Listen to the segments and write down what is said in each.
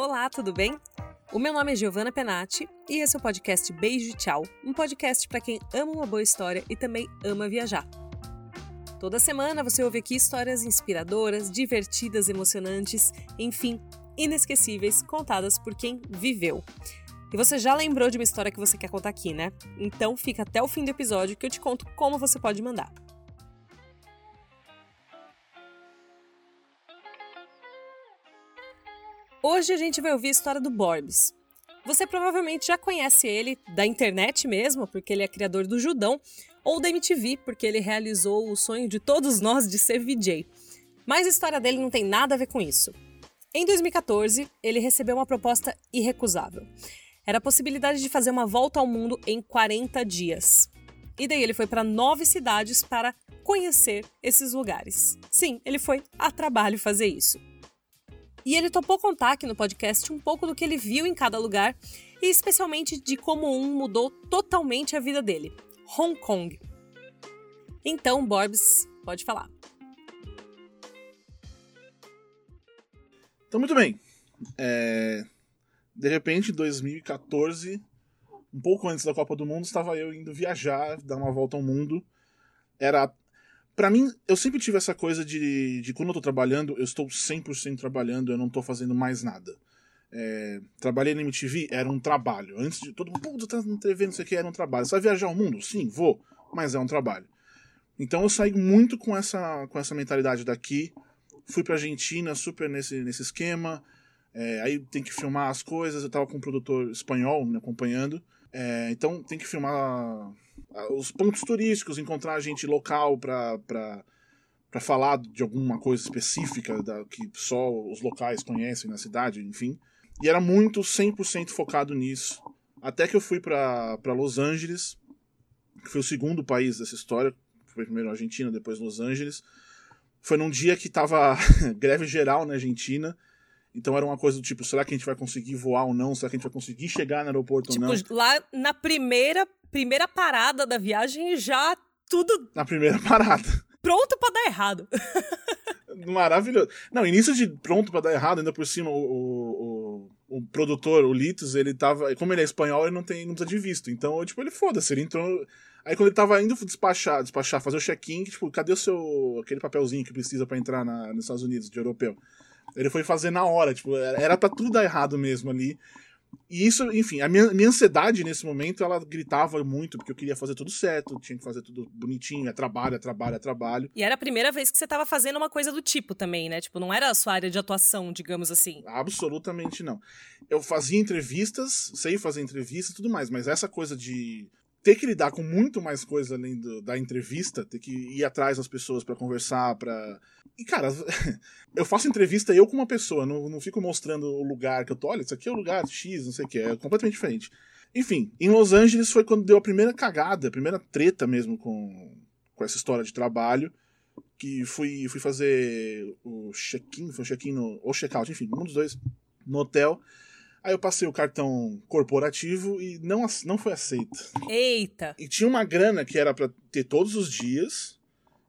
Olá, tudo bem? O meu nome é Giovanna Penati e esse é o podcast Beijo e Tchau, um podcast para quem ama uma boa história e também ama viajar. Toda semana você ouve aqui histórias inspiradoras, divertidas, emocionantes, enfim, inesquecíveis, contadas por quem viveu. E você já lembrou de uma história que você quer contar aqui, né? Então fica até o fim do episódio que eu te conto como você pode mandar. Hoje a gente vai ouvir a história do Borbs. Você provavelmente já conhece ele da internet mesmo, porque ele é criador do Judão, ou da MTV, porque ele realizou o sonho de todos nós de ser VJ. Mas a história dele não tem nada a ver com isso. Em 2014, ele recebeu uma proposta irrecusável. Era a possibilidade de fazer uma volta ao mundo em 40 dias. E daí ele foi para nove cidades para conhecer esses lugares. Sim, ele foi a trabalho fazer isso. E ele topou contar aqui no podcast um pouco do que ele viu em cada lugar e especialmente de como um mudou totalmente a vida dele: Hong Kong. Então, Borbs, pode falar. Então, muito bem. É... De repente, 2014, um pouco antes da Copa do Mundo, estava eu indo viajar, dar uma volta ao mundo. Era para mim, eu sempre tive essa coisa de, de quando eu tô trabalhando, eu estou 100% trabalhando, eu não tô fazendo mais nada. É, trabalhei na MTV, era um trabalho. Antes de todo mundo, tá na TV, não sei o que, era um trabalho. Você vai viajar ao mundo? Sim, vou, mas é um trabalho. Então eu saí muito com essa, com essa mentalidade daqui. Fui pra Argentina, super nesse, nesse esquema. É, aí tem que filmar as coisas. Eu tava com um produtor espanhol me acompanhando. É, então tem que filmar os pontos turísticos, encontrar gente local para falar de alguma coisa específica da, que só os locais conhecem na cidade, enfim. E era muito 100% focado nisso. Até que eu fui para Los Angeles, que foi o segundo país dessa história. Foi primeiro a Argentina, depois Los Angeles. Foi num dia que tava greve geral na Argentina. Então era uma coisa do tipo, será que a gente vai conseguir voar ou não? Será que a gente vai conseguir chegar no aeroporto tipo, ou não? Lá na primeira primeira parada da viagem já tudo. Na primeira parada. Pronto para dar errado. Maravilhoso. Não, início de pronto para dar errado, ainda por cima, o, o, o, o, produtor, o Litos, ele tava. Como ele é espanhol, ele não tem não precisa de visto. Então, tipo, ele foda-se, ele entrou. Aí quando ele tava indo despachar, despachar fazer o check-in, tipo, cadê o seu. aquele papelzinho que precisa para entrar na, nos Estados Unidos, de europeu? Ele foi fazer na hora, tipo, era pra tudo dar errado mesmo ali. E isso, enfim, a minha, minha ansiedade nesse momento, ela gritava muito, porque eu queria fazer tudo certo, tinha que fazer tudo bonitinho, é trabalho, é trabalho, é trabalho. E era a primeira vez que você estava fazendo uma coisa do tipo também, né? Tipo, não era a sua área de atuação, digamos assim. Absolutamente não. Eu fazia entrevistas, sei fazer entrevistas e tudo mais, mas essa coisa de ter que lidar com muito mais coisa além do, da entrevista, ter que ir atrás das pessoas para conversar, para E cara, eu faço entrevista eu com uma pessoa, não, não fico mostrando o lugar que eu tô, olha, isso aqui é o lugar X, não sei o que, é completamente diferente. Enfim, em Los Angeles foi quando deu a primeira cagada, a primeira treta mesmo com, com essa história de trabalho, que fui, fui fazer o check-in, foi o check-in ou check-out, enfim, um dos dois, no hotel. Aí eu passei o cartão corporativo e não, não foi aceito. Eita! E tinha uma grana que era para ter todos os dias,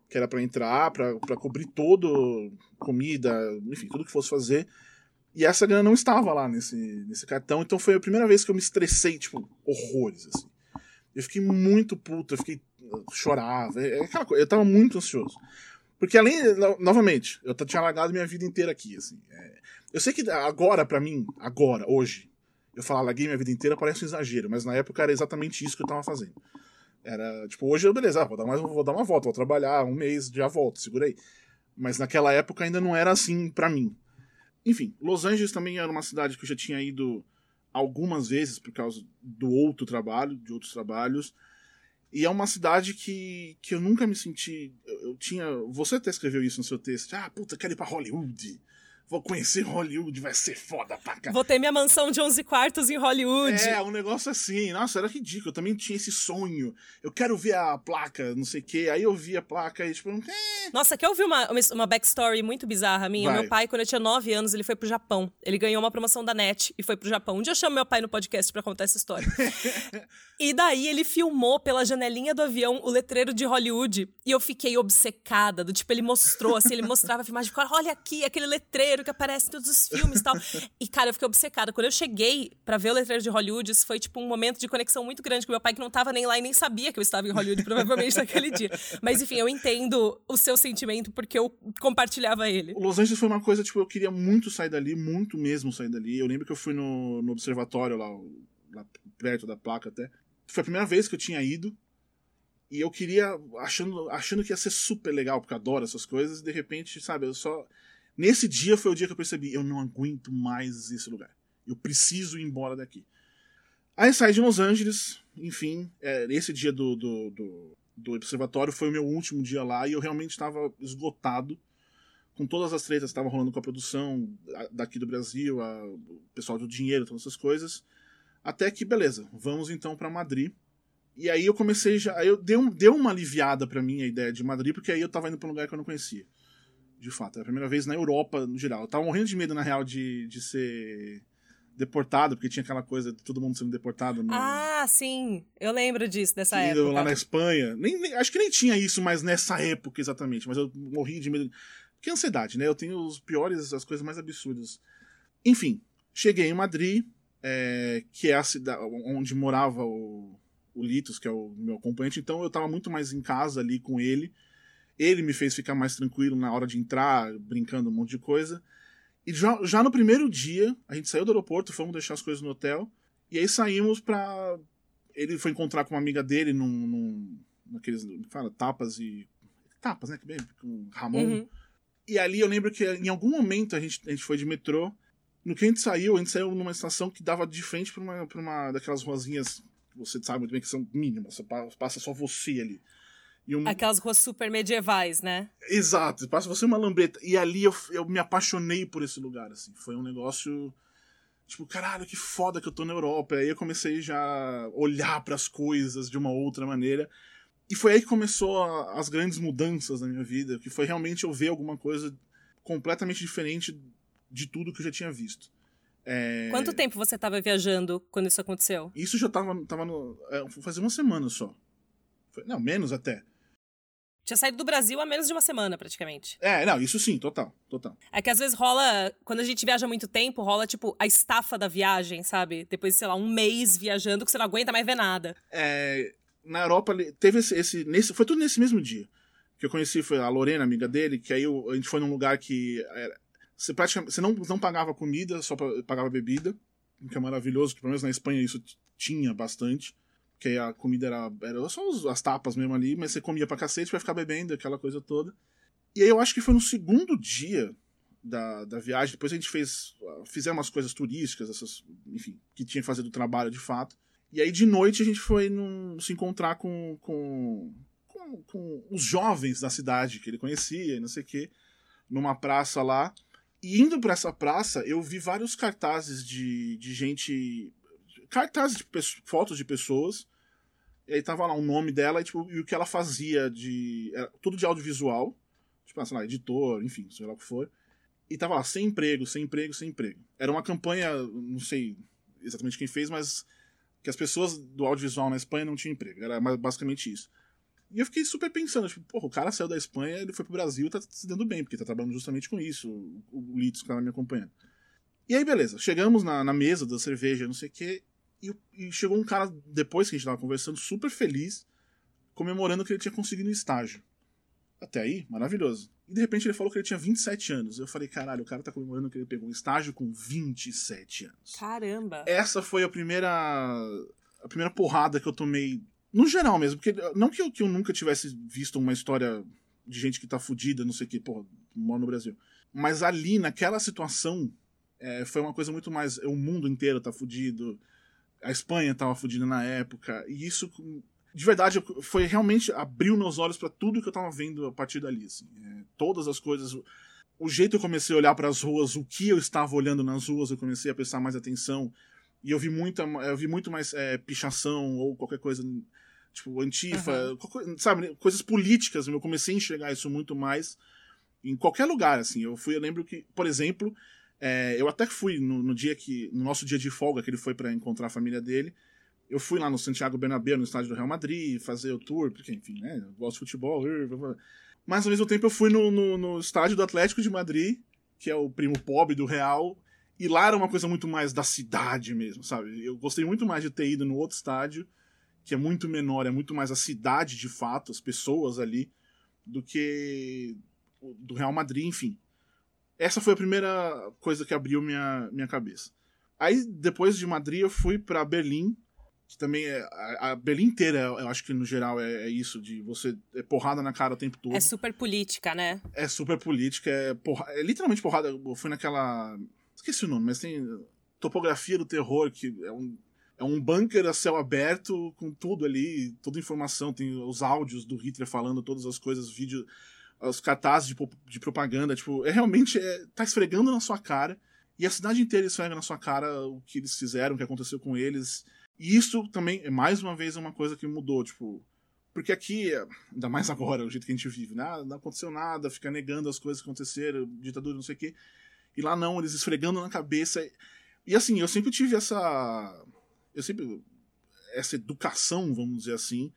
que era para entrar, para cobrir todo, comida, enfim, tudo que fosse fazer. E essa grana não estava lá nesse, nesse cartão, então foi a primeira vez que eu me estressei, tipo, horrores, assim. Eu fiquei muito puto, eu fiquei. Eu chorava, é, é aquela coisa, eu tava muito ansioso. Porque além, novamente, eu tinha largado minha vida inteira aqui, assim. É, eu sei que agora, para mim, agora, hoje, eu falar larguei minha vida inteira parece um exagero, mas na época era exatamente isso que eu tava fazendo. Era, tipo, hoje eu, beleza, vou dar, mais, vou dar uma volta, vou trabalhar um mês, já volto, segurei. Mas naquela época ainda não era assim para mim. Enfim, Los Angeles também era uma cidade que eu já tinha ido algumas vezes por causa do outro trabalho, de outros trabalhos. E é uma cidade que, que eu nunca me senti. Eu, eu tinha. Você até escreveu isso no seu texto. Ah, puta, quero ir pra Hollywood vou conhecer Hollywood, vai ser foda pra cá. Vou ter minha mansão de 11 quartos em Hollywood. É, um negócio assim. Nossa, era ridículo. Eu também tinha esse sonho. Eu quero ver a placa, não sei o quê. Aí eu vi a placa e tipo... Eh. Nossa, quer ouvir uma, uma backstory muito bizarra minha? Vai. Meu pai, quando eu tinha 9 anos, ele foi pro Japão. Ele ganhou uma promoção da NET e foi pro Japão. Um dia eu chamo meu pai no podcast para contar essa história. e daí ele filmou pela janelinha do avião o letreiro de Hollywood. E eu fiquei obcecada. Do tipo, ele mostrou, assim, ele mostrava a filmagem. Olha aqui, aquele letreiro letreiro que aparece em todos os filmes e tal. E, cara, eu fiquei obcecada. Quando eu cheguei para ver o letreiro de Hollywood, isso foi, tipo, um momento de conexão muito grande com meu pai, que não tava nem lá e nem sabia que eu estava em Hollywood, provavelmente, naquele dia. Mas, enfim, eu entendo o seu sentimento, porque eu compartilhava ele. Los Angeles foi uma coisa, tipo, eu queria muito sair dali, muito mesmo sair dali. Eu lembro que eu fui no, no observatório lá, lá perto da placa até. Foi a primeira vez que eu tinha ido. E eu queria, achando, achando que ia ser super legal, porque eu adoro essas coisas, e de repente, sabe, eu só. Nesse dia foi o dia que eu percebi, eu não aguento mais esse lugar. Eu preciso ir embora daqui. Aí saí de Los Angeles, enfim, é, esse dia do, do, do, do, observatório foi o meu último dia lá e eu realmente estava esgotado com todas as tretas que estavam rolando com a produção daqui do Brasil, a, o pessoal do dinheiro, todas essas coisas. Até que, beleza, vamos então para Madrid. E aí eu comecei já. Aí eu deu, deu uma aliviada para mim a ideia de Madrid, porque aí eu tava indo pra um lugar que eu não conhecia. De fato, era a primeira vez na Europa, no geral. Eu tava morrendo de medo, na real, de, de ser deportado, porque tinha aquela coisa de todo mundo sendo deportado. No... Ah, sim. Eu lembro disso, dessa época. Lá na Espanha. Nem, nem, acho que nem tinha isso, mas nessa época exatamente. Mas eu morri de medo. Que ansiedade, né? Eu tenho os piores, as coisas mais absurdas. Enfim, cheguei em Madrid, é, que é a cidade onde morava o, o Litos, que é o meu acompanhante, então eu estava muito mais em casa ali com ele. Ele me fez ficar mais tranquilo na hora de entrar, brincando um monte de coisa. E já, já no primeiro dia, a gente saiu do aeroporto, fomos deixar as coisas no hotel, e aí saímos pra. Ele foi encontrar com uma amiga dele num. num naqueles. Fala, tapas e. Tapas, né? Que bem, com Ramon. Uhum. E ali eu lembro que em algum momento a gente, a gente foi de metrô. No que a gente saiu, a gente saiu numa estação que dava de frente pra uma, pra uma daquelas ruazinhas você sabe muito bem que são mínimas, passa só você ali. Um... Aquelas ruas super medievais, né? Exato, passa você uma lambreta. E ali eu, eu me apaixonei por esse lugar, assim. Foi um negócio. Tipo, caralho, que foda que eu tô na Europa. Aí eu comecei já a olhar para as coisas de uma outra maneira. E foi aí que começou a, as grandes mudanças na minha vida, que foi realmente eu ver alguma coisa completamente diferente de tudo que eu já tinha visto. É... Quanto tempo você estava viajando quando isso aconteceu? Isso já tava, tava no. É, fazia uma semana só. Não, menos até. Tinha saído do Brasil há menos de uma semana, praticamente. É, não, isso sim, total, total. É que às vezes rola, quando a gente viaja muito tempo, rola, tipo, a estafa da viagem, sabe? Depois, sei lá, um mês viajando que você não aguenta mais ver nada. É, na Europa, teve esse, esse nesse, foi tudo nesse mesmo dia. Que eu conheci foi a Lorena, amiga dele, que aí eu, a gente foi num lugar que era, você praticamente você não, não pagava comida, só pagava bebida, o que é maravilhoso, que pelo menos na Espanha isso tinha bastante. Que a comida era, era só as tapas mesmo ali, mas você comia pra cacete pra ficar bebendo, aquela coisa toda. E aí eu acho que foi no segundo dia da, da viagem, depois a gente fez. Fizemos umas coisas turísticas, essas, enfim, que tinha que fazer do trabalho de fato. E aí de noite a gente foi num, se encontrar com, com, com, com os jovens da cidade que ele conhecia e não sei o quê, numa praça lá. E indo para essa praça, eu vi vários cartazes de, de gente. Cartazes de fotos de pessoas. E aí tava lá o nome dela e, tipo, e o que ela fazia de. Era tudo de audiovisual. Tipo, sei lá, editor, enfim, sei lá o que for. E tava lá, sem emprego, sem emprego, sem emprego. Era uma campanha, não sei exatamente quem fez, mas que as pessoas do audiovisual na Espanha não tinham emprego. Era basicamente isso. E eu fiquei super pensando, tipo, porra, o cara saiu da Espanha, ele foi pro Brasil e tá se dando bem, porque tá trabalhando justamente com isso, o, o Litos que tava me acompanhando. E aí, beleza, chegamos na, na mesa da cerveja, não sei o quê, e, e, chegou um cara, depois que a gente tava conversando, super feliz, comemorando que ele tinha conseguido um estágio. Até aí, maravilhoso. E de repente ele falou que ele tinha 27 anos. Eu falei, caralho, o cara tá comemorando que ele pegou um estágio com 27 anos. Caramba! Essa foi a primeira. a primeira porrada que eu tomei no geral mesmo, porque não que eu, que eu nunca tivesse visto uma história de gente que tá fudida, não sei o que, porra, moro no Brasil. Mas ali, naquela situação, é, foi uma coisa muito mais. O mundo inteiro tá fudido, a Espanha tava fudida na época, e isso, de verdade, foi realmente. abriu meus olhos para tudo que eu tava vendo a partir dali. Assim. É, todas as coisas. O jeito que eu comecei a olhar para as ruas, o que eu estava olhando nas ruas, eu comecei a prestar mais atenção. E eu vi, muita, eu vi muito mais é, pichação ou qualquer coisa tipo, Antifa, uhum. sabe, coisas políticas, eu comecei a enxergar isso muito mais em qualquer lugar, assim. Eu fui, eu lembro que, por exemplo, é, eu até fui no, no, dia que, no nosso dia de folga, que ele foi para encontrar a família dele, eu fui lá no Santiago Bernabéu, no estádio do Real Madrid, fazer o tour, porque, enfim, né, eu gosto de futebol, mas ao mesmo tempo eu fui no, no, no estádio do Atlético de Madrid, que é o primo pobre do real. E lá era uma coisa muito mais da cidade mesmo, sabe? Eu gostei muito mais de ter ido no outro estádio, que é muito menor, é muito mais a cidade de fato, as pessoas ali, do que do Real Madrid, enfim. Essa foi a primeira coisa que abriu minha, minha cabeça. Aí, depois de Madrid, eu fui para Berlim, que também é. A, a, Berlim inteira, eu acho que no geral é, é, isso, de você. É porrada na cara o tempo todo. É super política, né? É super política, é, porra, é literalmente porrada. Eu fui naquela. Esqueci o nome, mas tem. Topografia do terror, que é um, é um bunker a céu aberto com tudo ali, toda informação. Tem os áudios do Hitler falando todas as coisas, vídeo, os cartazes de, de propaganda. Tipo, é realmente. É, tá esfregando na sua cara. E a cidade inteira esfrega na sua cara o que eles fizeram, o que aconteceu com eles. E isso também, é mais uma vez, uma coisa que mudou, tipo. Porque aqui, ainda mais agora, o jeito que a gente vive, né? Não aconteceu nada, fica negando as coisas que aconteceram, ditadura, não sei o quê. E lá não, eles esfregando na cabeça. E assim, eu sempre tive essa. Eu sempre. Essa educação, vamos dizer assim,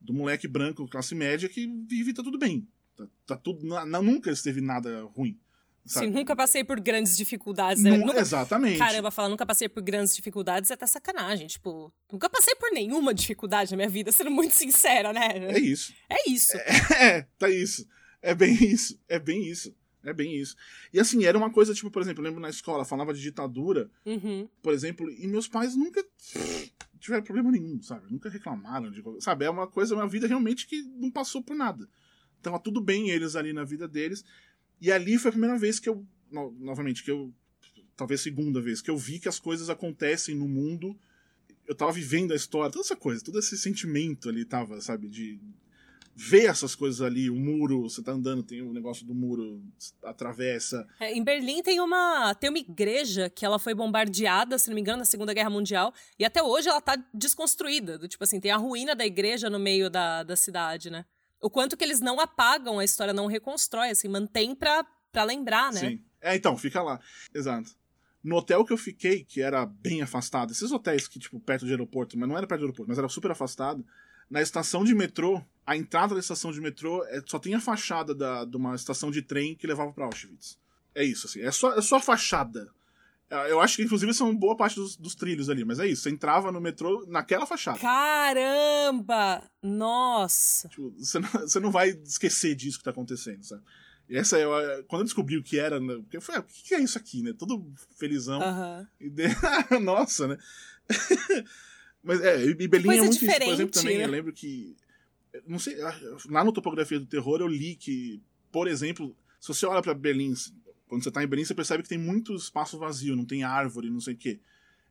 do moleque branco, classe média, que vive e tá tudo bem. Tá, tá tudo. nunca esteve nada ruim. Sabe? Sim, nunca passei por grandes dificuldades. Né? Nunca, exatamente. Caramba, falar nunca passei por grandes dificuldades é até sacanagem. Tipo, nunca passei por nenhuma dificuldade na minha vida, sendo muito sincera, né? É isso. É isso. É, é tá isso. É bem isso. É bem isso. É bem isso. E assim, era uma coisa, tipo, por exemplo, eu lembro na escola, falava de ditadura, uhum. por exemplo, e meus pais nunca tiveram problema nenhum, sabe? Nunca reclamaram de. Sabe? É uma coisa, uma vida realmente que não passou por nada. Tava tudo bem eles ali na vida deles. E ali foi a primeira vez que eu, no, novamente, que eu, talvez segunda vez, que eu vi que as coisas acontecem no mundo. Eu tava vivendo a história, toda essa coisa, todo esse sentimento ali tava, sabe, de ver essas coisas ali, o muro, você tá andando, tem o negócio do muro, atravessa. É, em Berlim tem uma, tem uma igreja que ela foi bombardeada, se não me engano, na Segunda Guerra Mundial, e até hoje ela tá desconstruída, do tipo assim, tem a ruína da igreja no meio da, da cidade, né? O quanto que eles não apagam a história, não reconstrói, assim, mantém pra, pra lembrar, né? Sim. É, então, fica lá. Exato. No hotel que eu fiquei, que era bem afastado, esses hotéis que, tipo, perto do aeroporto, mas não era perto do aeroporto, mas era super afastado, na estação de metrô, a entrada da estação de metrô é, só tem a fachada da, de uma estação de trem que levava para Auschwitz. É isso, assim. É só, é só a fachada. É, eu acho que, inclusive, são boa parte dos, dos, trilhos ali, mas é isso. Você entrava no metrô naquela fachada. Caramba! Nossa! Tipo, você, não, você não vai esquecer disso que tá acontecendo, sabe? E essa é. Quando eu descobri o que era, né, eu falei, ah, o que é isso aqui, né? Todo felizão. Uhum. E de... Nossa, né? mas é, e Berlim é muito isso. Por exemplo, também, né? eu lembro que. Não sei, lá no Topografia do Terror eu li que, por exemplo, se você olha para Berlim quando você tá em Berlim, você percebe que tem muito espaço vazio, não tem árvore, não sei o quê.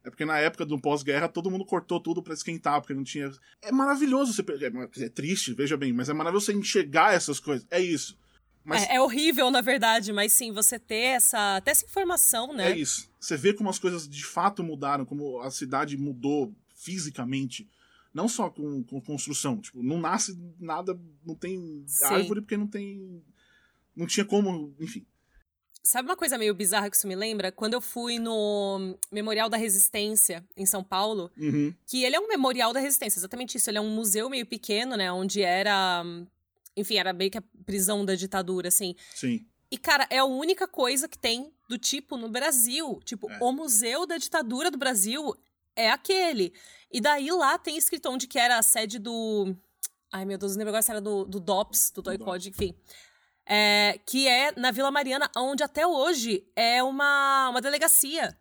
É porque na época do pós-guerra todo mundo cortou tudo para esquentar, porque não tinha. É maravilhoso você. É, é, triste, veja bem, mas é maravilhoso você enxergar essas coisas. É isso. Mas... É, é, horrível, na verdade, mas sim, você ter essa, até essa informação, né? É isso. Você vê como as coisas de fato mudaram, como a cidade mudou fisicamente. Não só com, com construção. Tipo, não nasce nada, não tem sim. árvore porque não tem. Não tinha como. Enfim. Sabe uma coisa meio bizarra que isso me lembra? Quando eu fui no Memorial da Resistência, em São Paulo, uhum. que ele é um memorial da resistência, exatamente isso. Ele é um museu meio pequeno, né? Onde era. Enfim, era meio que a prisão da ditadura, assim. Sim. E, cara, é a única coisa que tem do tipo no Brasil. Tipo, é. o Museu da Ditadura do Brasil é aquele. E daí lá tem escrito onde que era a sede do. Ai, meu Deus, não lembro agora se era do, do DOPS, do Toy enfim é, que é na Vila Mariana, onde até hoje é uma, uma delegacia.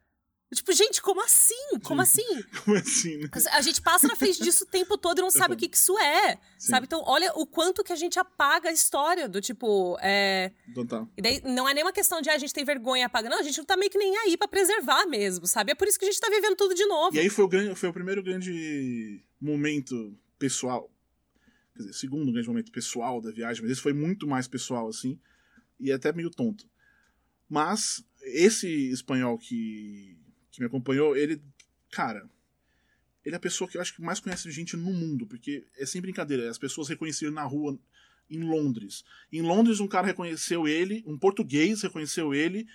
Tipo, gente, como assim? Como assim? Como assim, né? A gente passa na frente disso o tempo todo e não sabe o que, que isso é. Sim. Sabe? Então, olha o quanto que a gente apaga a história do tipo. É... Total. E daí não é nem uma questão de ah, a gente tem vergonha e apaga. Não, a gente não tá meio que nem aí pra preservar mesmo, sabe? É por isso que a gente tá vivendo tudo de novo. E aí foi o, grande, foi o primeiro grande momento pessoal Quer dizer, segundo grande momento pessoal da viagem, mas esse foi muito mais pessoal, assim, e até meio tonto. Mas esse espanhol que, que me acompanhou, ele, cara, ele é a pessoa que eu acho que mais conhece gente no mundo, porque é sem brincadeira, as pessoas reconheceram na rua em Londres. Em Londres, um cara reconheceu ele, um português reconheceu ele,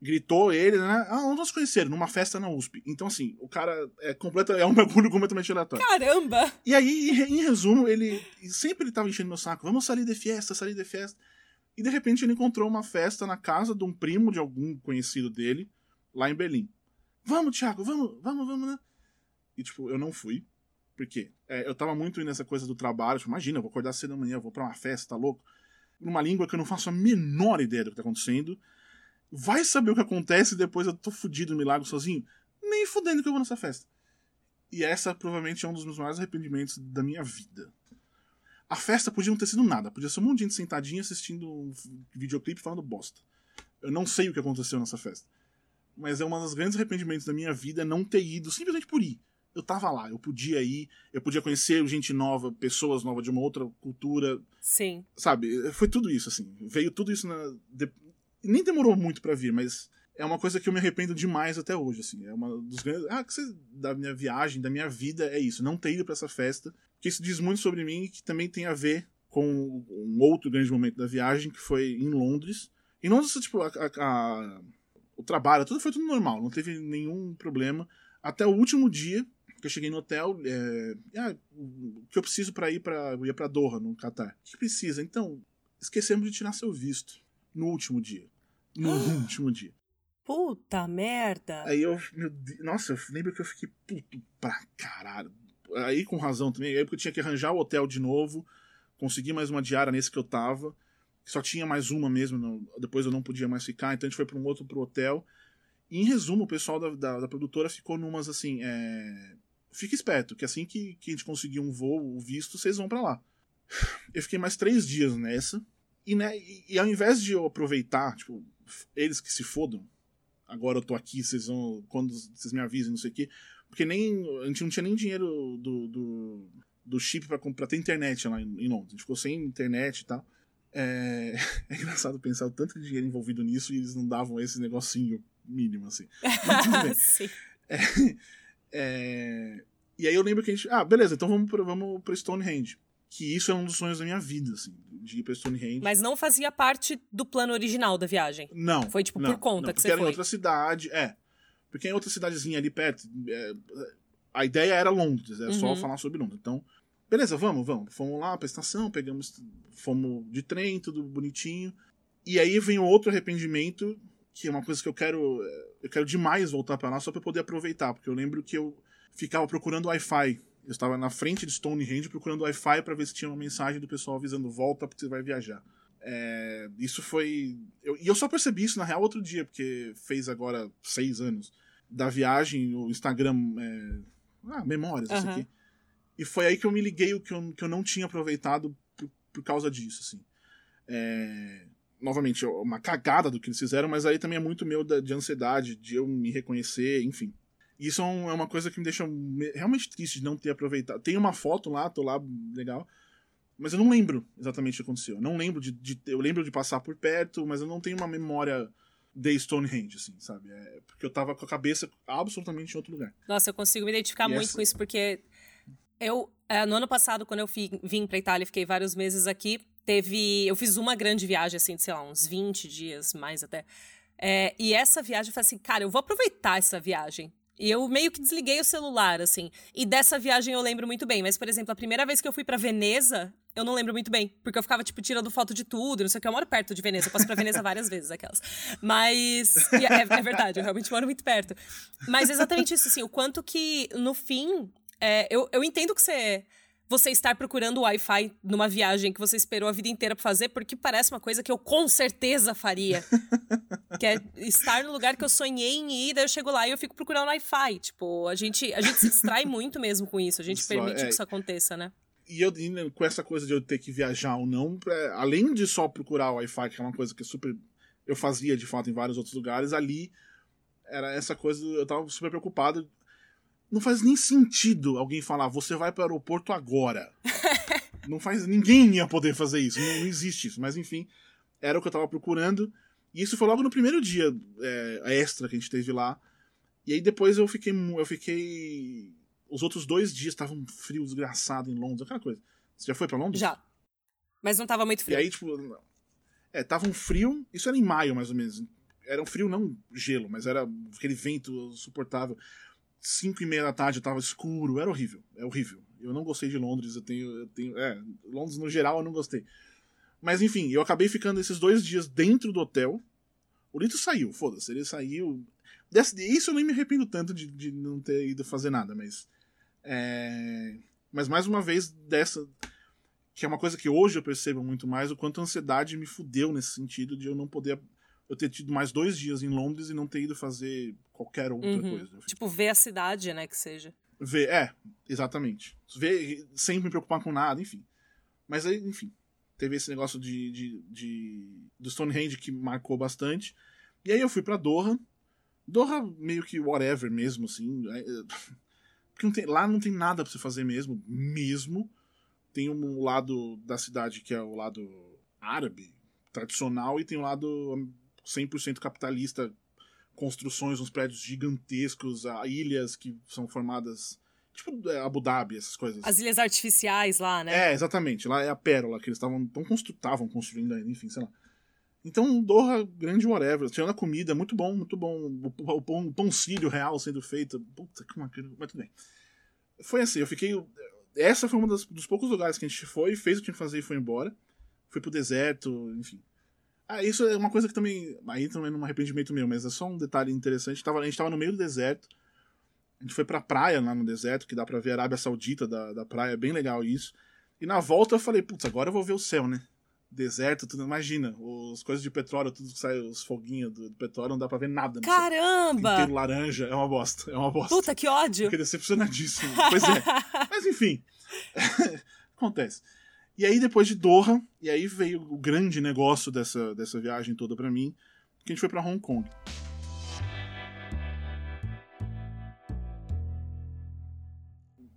gritou ele, né? Ah, onde nós conheceram? Numa festa na USP. Então, assim, o cara é, completa, é um bagulho completamente aleatório. Caramba! E aí, em, resumo, ele sempre ele tava enchendo meu saco. Vamos sair de festa, sair de festa. E de repente ele encontrou uma festa na casa de um primo de algum conhecido dele, lá em Berlim. Vamos, Thiago, vamos, vamos, vamos, né? E tipo, eu não fui. Por quê? É, eu tava muito nessa coisa do trabalho. Tipo, imagina, eu vou acordar cedo da manhã, vou pra uma festa, tá louco? Numa língua que eu não faço a menor ideia do que tá acontecendo. Vai saber o que acontece e depois eu tô fudido no milagre sozinho? Nem fudendo que eu vou nessa festa. E essa provavelmente é um dos meus maiores arrependimentos da minha vida. A festa podia não ter sido nada, podia ser um monte de gente sentadinha assistindo um videoclipe falando bosta. Eu não sei o que aconteceu nessa festa. Mas é um dos grandes arrependimentos da minha vida não ter ido simplesmente por ir. Eu tava lá, eu podia ir, eu podia conhecer gente nova, pessoas novas de uma outra cultura. Sim. Sabe? Foi tudo isso, assim. Veio tudo isso na. Nem demorou muito para vir, mas é uma coisa que eu me arrependo demais até hoje, assim. É uma dos grandes. Ah, que você... da minha viagem, da minha vida, é isso. Não ter ido para essa festa. Que isso diz muito sobre mim e que também tem a ver com um outro grande momento da viagem, que foi em Londres. Em Londres, tipo, a, a, a... o trabalho, tudo foi tudo normal, não teve nenhum problema. Até o último dia, que eu cheguei no hotel, é, ah, o que eu preciso para ir para ir para Doha, no Catar? O que precisa? Então, esquecemos de tirar seu visto no último dia. No último dia. Puta merda! Aí eu, meu Deus, nossa, eu lembro que eu fiquei puto pra caralho. Aí com razão também, aí porque eu tinha que arranjar o hotel de novo, conseguir mais uma diária nesse que eu tava. Só tinha mais uma mesmo, não, depois eu não podia mais ficar, então a gente foi para um outro pro hotel. E, em resumo, o pessoal da, da, da produtora ficou numas assim, é... fica esperto, que assim que, que a gente conseguir um voo, o visto, vocês vão para lá. Eu fiquei mais três dias nessa, e, né, e, e ao invés de eu aproveitar, tipo, eles que se fodam, agora eu tô aqui, vocês vão. Quando vocês me avisem, não sei o quê. Porque nem. A gente não tinha nem dinheiro do, do, do chip pra, pra ter internet lá em, em Londres. A gente ficou sem internet e tal. É, é engraçado pensar o tanto de dinheiro envolvido nisso e eles não davam esse negocinho mínimo, assim. Mas. É, é, e aí eu lembro que a gente. Ah, beleza, então vamos pra, vamos pra Stonehenge. Que isso é um dos sonhos da minha vida, assim, de ir pra Stonehenge. Mas não fazia parte do plano original da viagem. Não. Foi, tipo, não, por conta não, que você era foi. em outra cidade, é. Porque em outra cidadezinha ali perto. é, a ideia era Londres, era só Uhum. falar sobre Londres. Então, beleza, vamos, vamos. Fomos lá pra estação, pegamos. Fomos de trem, tudo bonitinho. E aí vem outro arrependimento, que é uma coisa que eu quero. é, Eu quero demais voltar pra lá só pra eu poder aproveitar. Porque eu lembro que eu ficava procurando Wi-Fi. Eu estava na frente de Stonehenge procurando Wi-Fi pra ver se tinha uma mensagem do pessoal avisando volta porque você vai viajar. É, isso foi. eu- e eu só percebi isso, na real, outro dia, porque fez agora seis anos da viagem, o Instagram. É, ah, memórias, isso Aham. aqui. E foi aí que eu me liguei o que eu, que eu não tinha aproveitado por, por causa disso, assim. É, novamente, é uma cagada do que eles fizeram, mas aí também é muito meu da- de ansiedade, de eu me reconhecer, enfim. Isso é é uma coisa que me deixa me- realmente triste de não ter aproveitado. Tem uma foto lá, tô lá, legal. Mas eu não lembro exatamente o que aconteceu. Eu não lembro de, de- Eu lembro de passar por perto, mas eu não tenho uma memória de Stonehenge, assim, sabe? É porque eu tava com a cabeça absolutamente em outro lugar. Nossa, eu consigo me identificar E muito essa- com isso, porque eu, é, no ano passado, quando eu vim pra Itália fiquei vários meses aqui, teve. Eu fiz uma grande viagem, assim, de, sei lá, uns 20 dias, mais até. É, e essa viagem, eu falei assim, cara, eu vou aproveitar essa viagem. E eu meio que desliguei o celular, assim. E dessa viagem eu lembro muito bem. Mas, por exemplo, a primeira vez que eu fui pra Veneza, eu não lembro muito bem. Porque eu ficava, tipo, tirando foto de tudo, não sei o que. Eu moro perto de Veneza. Eu passo pra Veneza várias vezes, aquelas. Mas. é, é verdade, eu realmente moro muito perto. Mas exatamente isso, assim. O quanto que, no fim, é, eu, eu entendo que você. Você estar procurando Wi-Fi numa viagem que você esperou a vida inteira pra fazer, porque parece uma coisa que eu com certeza faria. que é estar no lugar que eu sonhei em ir, daí eu chego lá e eu fico procurando Wi-Fi. Tipo, a gente, a gente se distrai muito mesmo com isso. A gente permite é. que isso aconteça, né? E eu, e com essa coisa de eu ter que viajar ou não, é, além de só procurar o Wi-Fi, que é uma coisa que super eu fazia de fato em vários outros lugares, ali era essa coisa, eu tava super preocupado. Não faz nem sentido alguém falar, você vai para o aeroporto agora. não faz, ninguém ia poder fazer isso, não, não existe isso, mas enfim, era o que eu tava procurando. E isso foi logo no primeiro dia é, extra que a gente teve lá. E aí depois eu fiquei, eu fiquei os outros dois dias estavam um frio desgraçado em Londres, aquela coisa. Você já foi pra Londres? Já. Mas não tava muito E frio. aí, tipo. É, tava um frio. Isso era em maio, mais ou menos. Era um frio, não gelo, mas era aquele vento suportável. Cinco e meia da tarde tava escuro. Era horrível. É horrível. Eu não gostei de Londres. Eu tenho. Eu tenho é, Londres no geral eu não gostei. Mas enfim, eu acabei ficando esses dois dias dentro do hotel. O Lito saiu, foda-se, ele saiu. Desse, isso eu nem me arrependo tanto de, de não ter ido fazer nada, mas. É... Mas mais uma vez, dessa. Que é uma coisa que hoje eu percebo muito mais, o quanto a ansiedade me fudeu nesse sentido de eu não poder. Eu ter tido mais dois dias em Londres e não ter ido fazer qualquer outra Uhum. coisa. Tipo, ver a cidade, né, que seja. Ver, é, exatamente. Ver sem me preocupar com nada, enfim. Mas aí, enfim, teve esse negócio de, de, de- do Stonehenge que marcou bastante. E aí eu fui pra Doha. Doha meio que whatever mesmo, assim. É, é, Porque não tem- lá não tem nada pra você fazer mesmo, mesmo. Tem um lado da cidade que é o lado árabe, tradicional, e tem um lado 100% capitalista, construções, uns prédios gigantescos, ilhas que são formadas, tipo é, Abu Dhabi, essas coisas. As ilhas artificiais lá, né? É, exatamente. Lá é a pérola que eles estavam constru construindo ainda, enfim, sei lá. Então, Doha, grande whatever. Tirando a comida, muito bom, muito bom. O, o pão, o pão sírio real sendo feito. Puta que macana, mas tudo bem. Foi assim, eu fiquei. Essa foi um dos poucos lugares que a gente foi, fez o que tinha que fazer e foi embora. Fui pro deserto, enfim. Ah, isso é uma coisa que também. Aí também não é um arrependimento meu, mas é só um detalhe interessante. Tava, a gente tava no meio do deserto. A gente foi pra praia lá no deserto, que dá pra ver a Arábia Saudita da, da praia, é bem legal isso. E na volta eu falei, putz, agora eu vou ver o céu, né? Deserto, tudo. Imagina, os coisas de petróleo, tudo que sai, os foguinhos do, petróleo, não dá pra ver nada. céu. Caramba! Inteiro laranja, é uma bosta, é uma bosta. Puta, que ódio! Fiquei decepcionadíssimo. Pois é. Mas enfim. Acontece. E aí, depois de Doha, e aí veio o grande negócio dessa, dessa viagem toda pra mim, que a gente foi pra Hong Kong.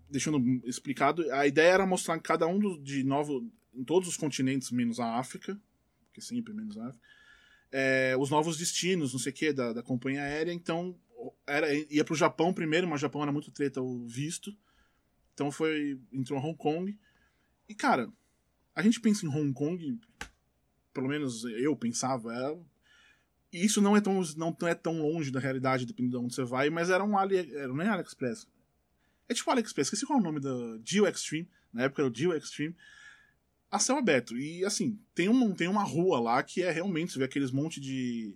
Deixando explicado, a ideia era mostrar cada um de novo, em todos os continentes, menos a África, porque sempre menos a África, é, os novos destinos, não sei o que, da, da companhia aérea. Então, era, ia pro Japão primeiro, mas o Japão era muito treta o visto. Então foi. entrou Hong Kong. E, cara, a gente pensa em Hong Kong, pelo menos eu pensava, era. E isso não é tão, não é tão longe da realidade, dependendo de onde você vai, mas era um Ali. Era, não é AliExpress. É tipo AliExpress, esqueci qual é o nome da. Geo Extreme. Na época era o Geo Extreme. A céu aberto. E assim, tem, um, tem uma rua lá que é realmente, você vê aqueles monte de.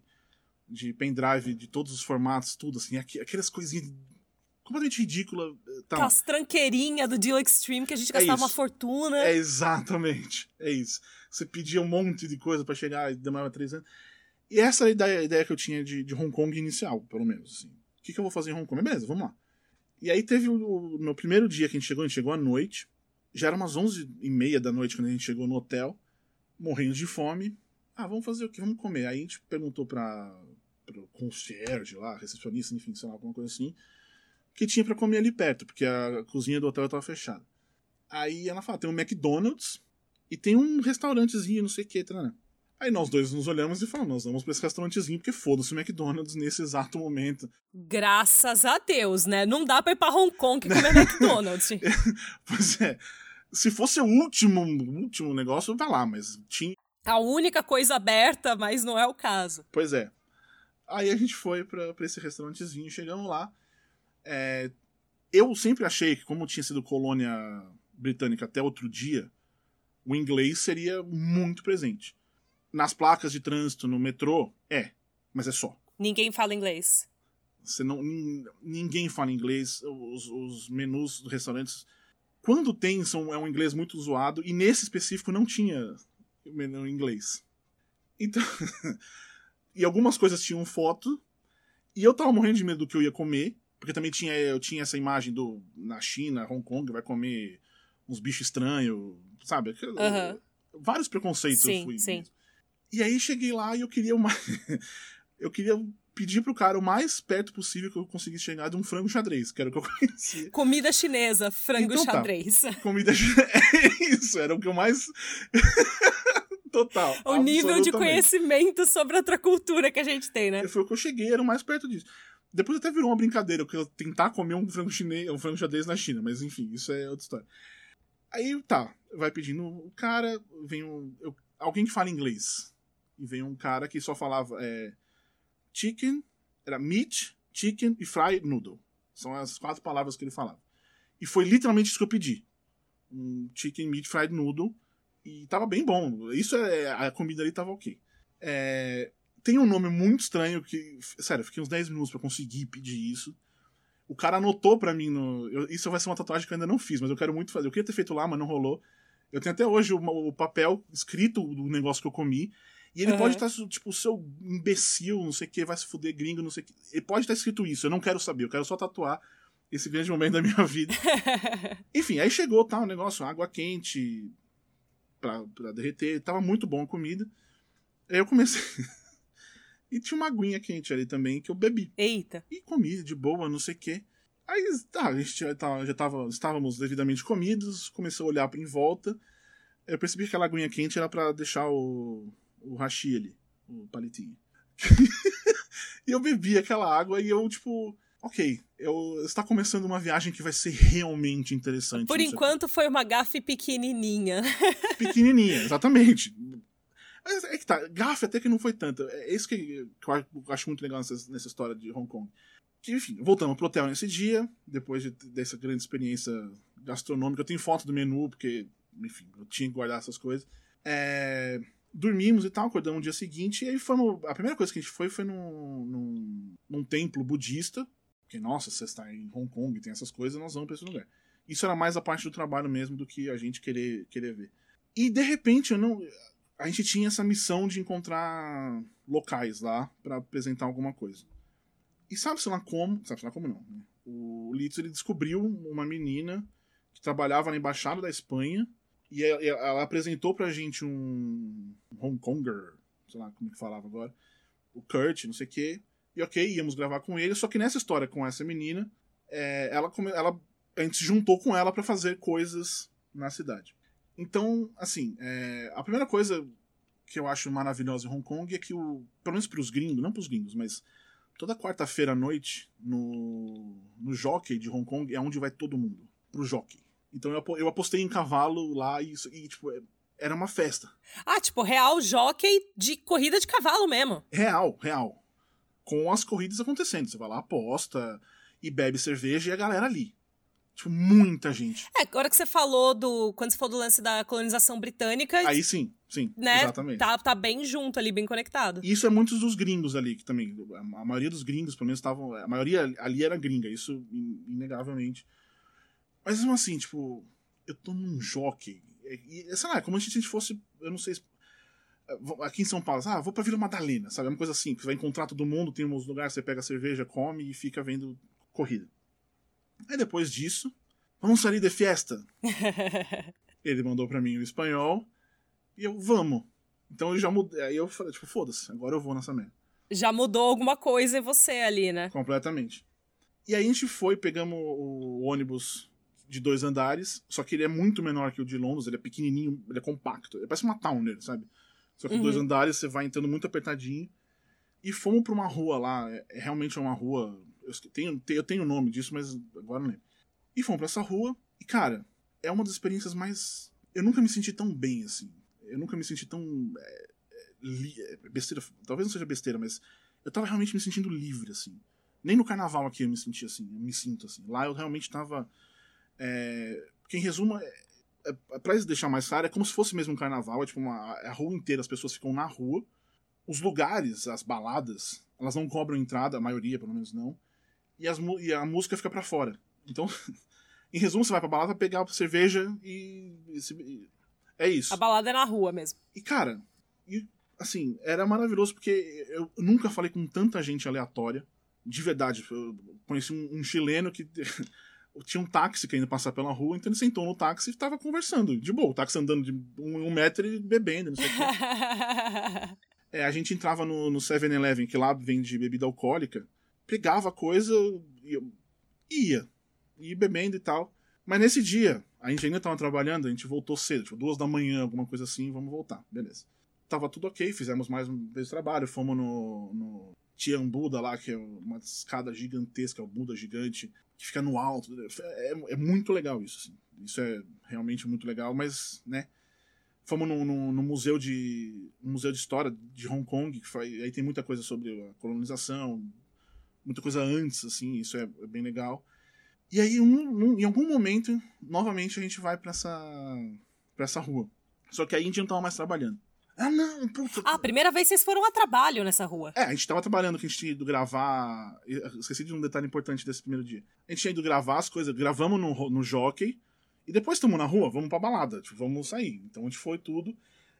de pendrive de todos os formatos, tudo, assim, aqu- aquelas coisinhas completamente ridículas. Tá, Aquelas tranqueirinhas do Deal Extreme que a gente É gastava isso. uma fortuna. É exatamente. É isso. Você pedia um monte de coisa pra chegar e demorava três anos. E essa era a ideia, a ideia que eu tinha de, de Hong Kong inicial, pelo menos. Assim. O que, que eu vou fazer em Hong Kong? Beleza, vamos lá. E aí teve o, o meu primeiro dia que a gente chegou, a gente chegou à noite. Já era umas 11 e meia da noite quando a gente chegou no hotel, morrendo de fome. Ah, vamos fazer o que? Vamos comer. Aí a gente perguntou pra, pro concierge lá, recepcionista, enfim, sei lá, alguma coisa assim, que tinha pra comer ali perto, porque a cozinha do hotel tava fechada. Aí ela fala, tem um McDonald's e tem um restaurantezinho, não sei o que, tá, né? Aí nós dois nos olhamos e falamos, nós vamos pra esse restaurantezinho, porque foda-se o McDonald's nesse exato momento. Graças a Deus, né? Não dá pra ir pra Hong Kong comer McDonald's. Pois é, se fosse o último, último negócio, vai lá, mas tinha. A única coisa aberta, mas não é o caso. Pois é. Aí a gente foi pra, pra esse restaurantezinho, chegamos lá. É, eu sempre achei que, como tinha sido colônia britânica até outro dia, o inglês seria muito presente. Nas placas de trânsito, no metrô, é, mas é só. Ninguém fala inglês. Você não, nin- ninguém fala inglês, os, os menus dos restaurantes, quando tem, são, é um inglês muito zoado, e nesse específico não tinha menu em inglês. Então, e algumas coisas tinham foto, e eu tava morrendo de medo do que eu ia comer, porque também tinha, eu tinha essa imagem do, na China, Hong Kong, vai comer uns bichos estranhos, sabe? Vários preconceitos eu Sim, fui. sim. E aí cheguei lá e eu queria uma. eu queria pedir pro cara o mais perto possível que eu conseguisse chegar de um frango xadrez, que era o que eu conhecia. Comida chinesa, frango Então tá. xadrez. Comida. É isso, era o que eu mais. Total. O nível de conhecimento sobre outra cultura que a gente tem, né? Foi o que eu cheguei, era o mais perto disso. Depois até virou uma brincadeira, que eu tentar comer um frango chinês, um frango xadrez na China, mas enfim, isso é outra história. Aí tá, vai pedindo o cara, vem um, eu- alguém que fala inglês. E vem um cara que só falava é, chicken, era meat, chicken e fried noodle. São as quatro palavras que ele falava. E foi literalmente isso que eu pedi. Um chicken meat fried noodle. E tava bem bom. Isso é. A comida ali tava ok. É, tem um nome muito estranho que. Sério, fiquei uns 10 minutos para conseguir pedir isso. O cara anotou para mim no. Eu, isso vai ser uma tatuagem que eu ainda não fiz, mas eu quero muito fazer. Eu queria ter feito lá, mas não rolou. Eu tenho até hoje o, o papel escrito do negócio que eu comi. E ele uhum. pode estar, tipo, o seu imbecil, não sei o que, vai se fuder gringo, não sei o que. Ele pode estar escrito isso, eu não quero saber, eu quero só tatuar esse grande momento da minha vida. Enfim, aí chegou, tá, o um negócio, água quente pra, pra derreter, tava muito bom a comida. Aí eu comecei. e tinha uma aguinha quente ali também que eu bebi. Eita. E comi de boa, não sei o quê. Aí tá, a gente já, tava, já tava, estávamos devidamente comidos, comecei a olhar em volta. Eu percebi que aquela aguinha quente era para deixar o, o hashi ali, o palitinho. e eu bebi aquela água e eu, tipo, ok, eu, está começando uma viagem que vai ser realmente interessante. Por enquanto foi uma gafe pequenininha. pequenininha, exatamente. Mas é que tá, gafe até que não foi tanto. É isso que, que eu acho muito legal nessa, nessa história de Hong Kong. Que, enfim, voltamos pro hotel nesse dia, depois de, dessa grande experiência gastronômica. Eu tenho foto do menu, porque, enfim, eu tinha que guardar essas coisas. É, dormimos e tal, acordamos no dia seguinte, e aí fomos. A primeira coisa que a gente foi foi num, num, num templo budista. Porque, nossa, você está em Hong Kong tem essas coisas, nós vamos pra esse lugar. Isso era mais a parte do trabalho mesmo do que a gente querer, querer ver. E de repente, eu não. A gente tinha essa missão de encontrar locais lá para apresentar alguma coisa. E sabe-se lá como. Sabe-se lá como não. Né? O Litz ele descobriu uma menina que trabalhava na embaixada da Espanha e ela apresentou pra gente um Hong Konger, sei lá como que falava agora, o Kurt, não sei o quê. E ok, íamos gravar com ele, só que nessa história com essa menina, é, ela, ela, a gente se juntou com ela para fazer coisas na cidade. Então, assim, é, a primeira coisa que eu acho maravilhosa em Hong Kong é que, o, pelo menos pros gringos, não pros gringos, mas toda quarta-feira à noite, no, no Jockey de Hong Kong, é onde vai todo mundo, pro Jockey. Então eu, eu apostei em cavalo lá e, e tipo, é, era uma festa. Ah, tipo, real jockey de corrida de cavalo mesmo. Real, real. Com as corridas acontecendo. Você vai lá, aposta e bebe cerveja e a galera ali. Tipo, muita gente. É, agora que você falou do. Quando você falou do lance da colonização britânica. Aí sim, sim. Né? Exatamente. Tá, tá bem junto ali, bem conectado. Isso é muitos dos gringos ali, que também. A maioria dos gringos, pelo menos, estavam. A maioria ali era gringa, isso inegavelmente. Mas mesmo assim, tipo, eu tô num jockey. E, sei lá, é como se a gente fosse. Eu não sei. Aqui em São Paulo, ah, vou pra Vila Madalena, sabe? É uma coisa assim, você vai encontrar todo mundo, tem uns lugares, você pega cerveja, come e fica vendo corrida. Aí depois disso, vamos sair de festa. Ele mandou para mim o espanhol e eu, vamos. Então eu já mudei. Aí eu falei, tipo, foda-se, agora eu vou nessa merda. Já mudou alguma coisa em você ali, né? Completamente. E aí a gente foi, pegamos o ônibus de dois andares, só que ele é muito menor que o de Londres, ele é pequenininho, ele é compacto. Ele parece uma Towner, sabe? Só que uhum. dois andares você vai entrando muito apertadinho. E fomos pra uma rua lá, é, é realmente uma rua. Eu tenho, eu tenho o nome disso, mas agora não lembro. E fomos pra essa rua, e cara, é uma das experiências mais. Eu nunca me senti tão bem assim. Eu nunca me senti tão. É, é, é besteira, talvez não seja besteira, mas eu tava realmente me sentindo livre, assim. Nem no carnaval aqui eu me senti assim, eu me sinto assim. Lá eu realmente tava é, que em resumo, é, é, pra deixar mais claro, é como se fosse mesmo um carnaval, é tipo uma, é a rua inteira, as pessoas ficam na rua. Os lugares, as baladas, elas não cobram entrada, a maioria pelo menos não. E, as, e a música fica para fora. Então, em resumo, você vai pra balada pegar cerveja e, e, É isso. A balada é na rua mesmo. E cara, e, assim, era maravilhoso porque eu nunca falei com tanta gente aleatória. De verdade. Eu conheci um, um chileno que tinha um táxi querendo passar pela rua, então ele sentou no táxi e estava conversando. De boa, o táxi andando de um, um metro e bebendo, não sei o quê. é, a gente entrava no, no 7-Eleven, que lá vende bebida alcoólica, pegava coisa e ia. Ia bebendo e tal. Mas nesse dia, a gente ainda estava trabalhando, a gente voltou cedo, tipo, duas da manhã, alguma coisa assim, vamos voltar. Beleza. Tava tudo ok, fizemos mais um vez trabalho, fomos no, no Tian Buda lá, que é uma escada gigantesca, o Buda gigante que fica no alto. É, é muito legal isso. Assim. Isso é realmente muito legal, mas, né? Fomos no, no, no museu de museu de história de Hong Kong, que foi, aí tem muita coisa sobre a colonização, muita coisa antes, assim, isso é, é bem legal. E aí, um, um, em algum momento, novamente a gente vai para essa para essa rua. Só que aí a gente não tava mais trabalhando. Ah, não, puta. Ah, a primeira vez vocês foram a trabalho nessa rua. É, a gente tava trabalhando, que a gente tinha ido gravar. eu Esqueci de um detalhe importante desse primeiro dia. A gente tinha ido gravar as coisas, gravamos no, no jockey, e depois estamos na rua, vamos pra balada, tipo, vamos sair. Então a gente foi tudo.